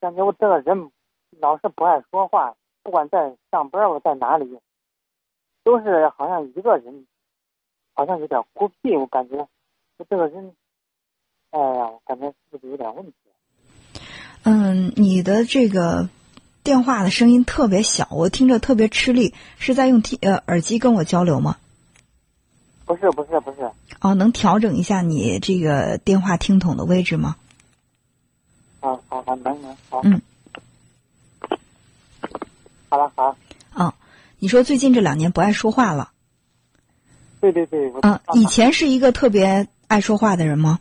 感觉我这个人老是不爱说话，不管在上班我在哪里，都是好像一个人，好像有点孤僻。我感觉我这个人，哎呀，我感觉是不是有点问题？嗯，你的这个电话的声音特别小，我听着特别吃力，是在用听呃耳机跟我交流吗？不是不是不是。哦，能调整一下你这个电话听筒的位置吗？好能能好。嗯。好了好。啊，你说最近这两年不爱说话了？对对对。嗯，以前是一个特别爱说话的人吗？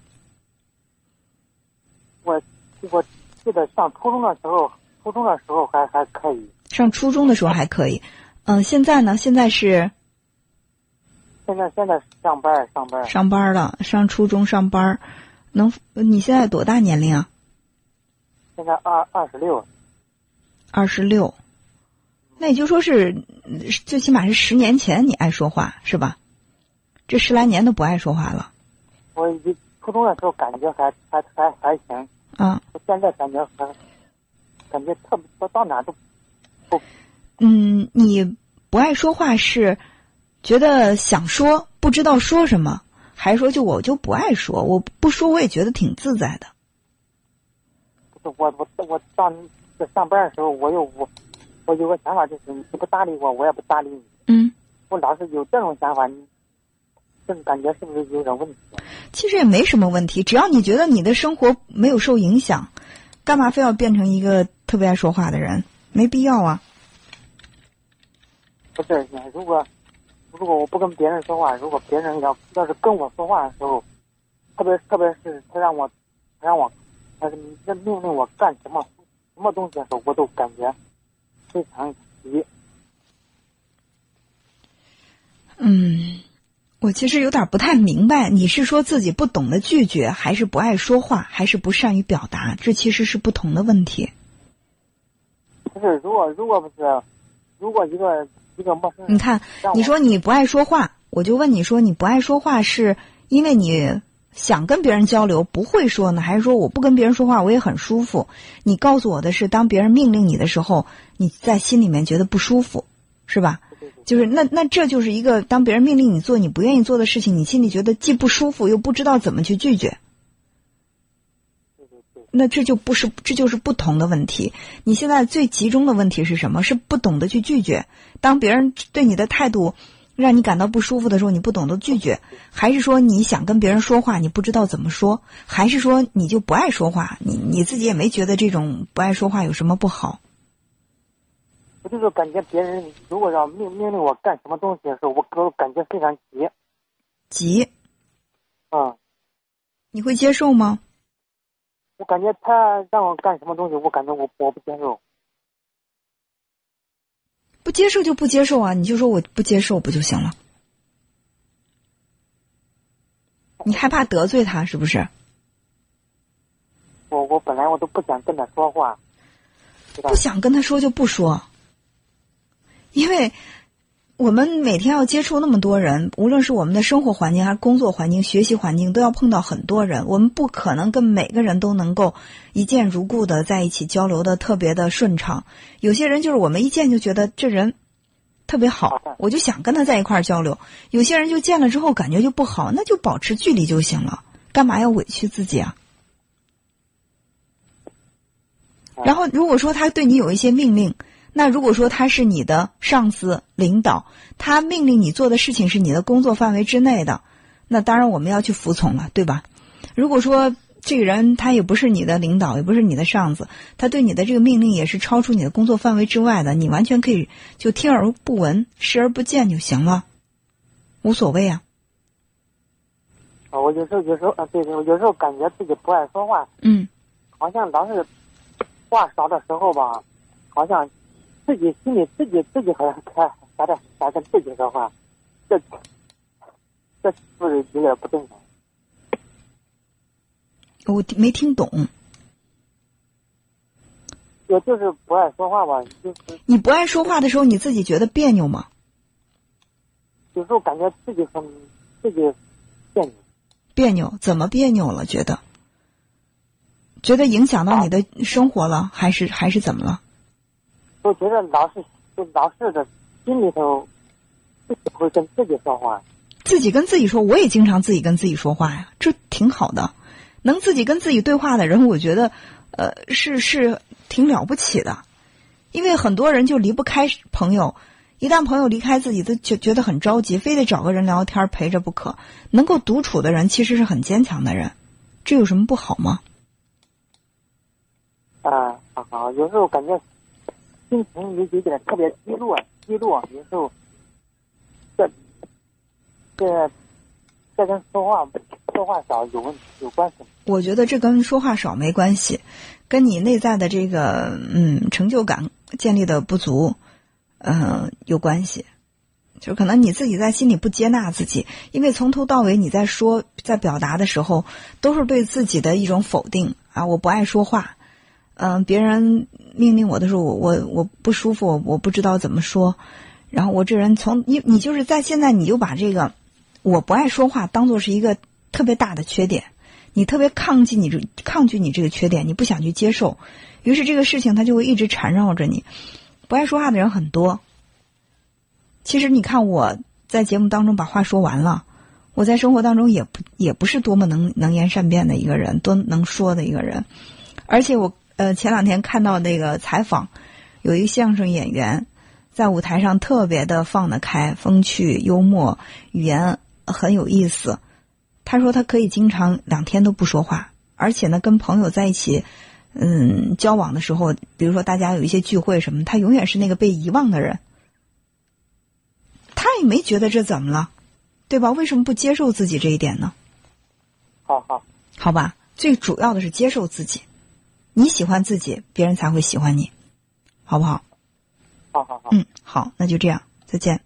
我我记得上初中的时候，初中的时候还还可以。上初中的时候还可以，嗯，现在呢？现在是？现在现在上班上班。上班了，上初中上班，能？你现在多大年龄啊？现在二二十六，二十六，那也就说是最起码是十年前你爱说话是吧？这十来年都不爱说话了。我一初中的时候感觉还还还还行啊，现在感觉还感觉特别到哪都不。嗯，你不爱说话是觉得想说不知道说什么，还是说就我就不爱说？我不说我也觉得挺自在的。我我我上这上班的时候，我又我我有个想法，就是你不搭理我，我也不搭理你。嗯，我老是有这种想法，你这种感觉是不是有点问题？其实也没什么问题，只要你觉得你的生活没有受影响，干嘛非要变成一个特别爱说话的人？没必要啊。不是，如果如果我不跟别人说话，如果别人要要是跟我说话的时候，特别特别是他让我他让我。但是你这命令我干什么什么东西的时候，我都感觉非常急。嗯，我其实有点不太明白，你是说自己不懂得拒绝，还是不爱说话，还是不善于表达？这其实是不同的问题。不是，如果如果不是，如果一个一个陌生人，你看，你说你不爱说话，我就问你说你不爱说话是因为你。想跟别人交流不会说呢，还是说我不跟别人说话我也很舒服？你告诉我的是，当别人命令你的时候，你在心里面觉得不舒服，是吧？就是那那这就是一个当别人命令你做你不愿意做的事情，你心里觉得既不舒服又不知道怎么去拒绝。那这就不是这就是不同的问题。你现在最集中的问题是什么？是不懂得去拒绝。当别人对你的态度。让你感到不舒服的时候，你不懂得拒绝，还是说你想跟别人说话，你不知道怎么说，还是说你就不爱说话？你你自己也没觉得这种不爱说话有什么不好？我就是感觉别人如果要命命令我干什么东西的时候，我我感觉非常急。急。嗯。你会接受吗？我感觉他让我干什么东西，我感觉我我不接受。不接受就不接受啊！你就说我不接受不就行了？你害怕得罪他是不是？我我本来我都不想跟他说话，不想跟他说就不说，因为。我们每天要接触那么多人，无论是我们的生活环境还是工作环境、学习环境，都要碰到很多人。我们不可能跟每个人都能够一见如故的在一起交流的特别的顺畅。有些人就是我们一见就觉得这人特别好，我就想跟他在一块儿交流。有些人就见了之后感觉就不好，那就保持距离就行了，干嘛要委屈自己啊？然后如果说他对你有一些命令。那如果说他是你的上司、领导，他命令你做的事情是你的工作范围之内的，那当然我们要去服从了，对吧？如果说这个人他也不是你的领导，也不是你的上司，他对你的这个命令也是超出你的工作范围之外的，你完全可以就听而不闻、视而不见就行了，无所谓啊。啊，我有时候有时候啊，对对，我有时候感觉自己不爱说话，嗯，好像老是话少的时候吧，好像。自己心里自己自己好像还还在还跟自己说话，这这是不是有点不正常？我没听懂。我就是不爱说话吧，就是你不爱说话的时候，你自己觉得别扭吗？有时候感觉自己很自己别扭。别扭？怎么别扭了？觉得？觉得影响到你的生活了，还是还是怎么了？我觉得老是就老是的心里头自己会跟自己说话。自己跟自己说，我也经常自己跟自己说话呀，这挺好的。能自己跟自己对话的人，我觉得，呃，是是挺了不起的。因为很多人就离不开朋友，一旦朋友离开自己，都觉觉得很着急，非得找个人聊天陪着不可。能够独处的人，其实是很坚强的人，这有什么不好吗？啊，好好，有时候感觉心情有有点特别低落，低落，有时候。这这这跟说话说话少有问题有关系？我觉得这跟说话少没关系，跟你内在的这个嗯成就感建立的不足，嗯有关系。就可能你自己在心里不接纳自己，因为从头到尾你在说在表达的时候，都是对自己的一种否定啊！我不爱说话，嗯，别人命令我的时候，我我我不舒服，我不知道怎么说。然后我这人从你你就是在现在你就把这个。我不爱说话，当做是一个特别大的缺点，你特别抗拒你这抗拒你这个缺点，你不想去接受，于是这个事情它就会一直缠绕着你。不爱说话的人很多，其实你看我在节目当中把话说完了，我在生活当中也不也不是多么能能言善辩的一个人，多能说的一个人，而且我呃前两天看到那个采访，有一个相声演员在舞台上特别的放得开，风趣幽默，语言。很有意思，他说他可以经常两天都不说话，而且呢，跟朋友在一起，嗯，交往的时候，比如说大家有一些聚会什么，他永远是那个被遗忘的人。他也没觉得这怎么了，对吧？为什么不接受自己这一点呢？好好，好吧，最主要的是接受自己，你喜欢自己，别人才会喜欢你，好不好？好好好，嗯，好，那就这样，再见。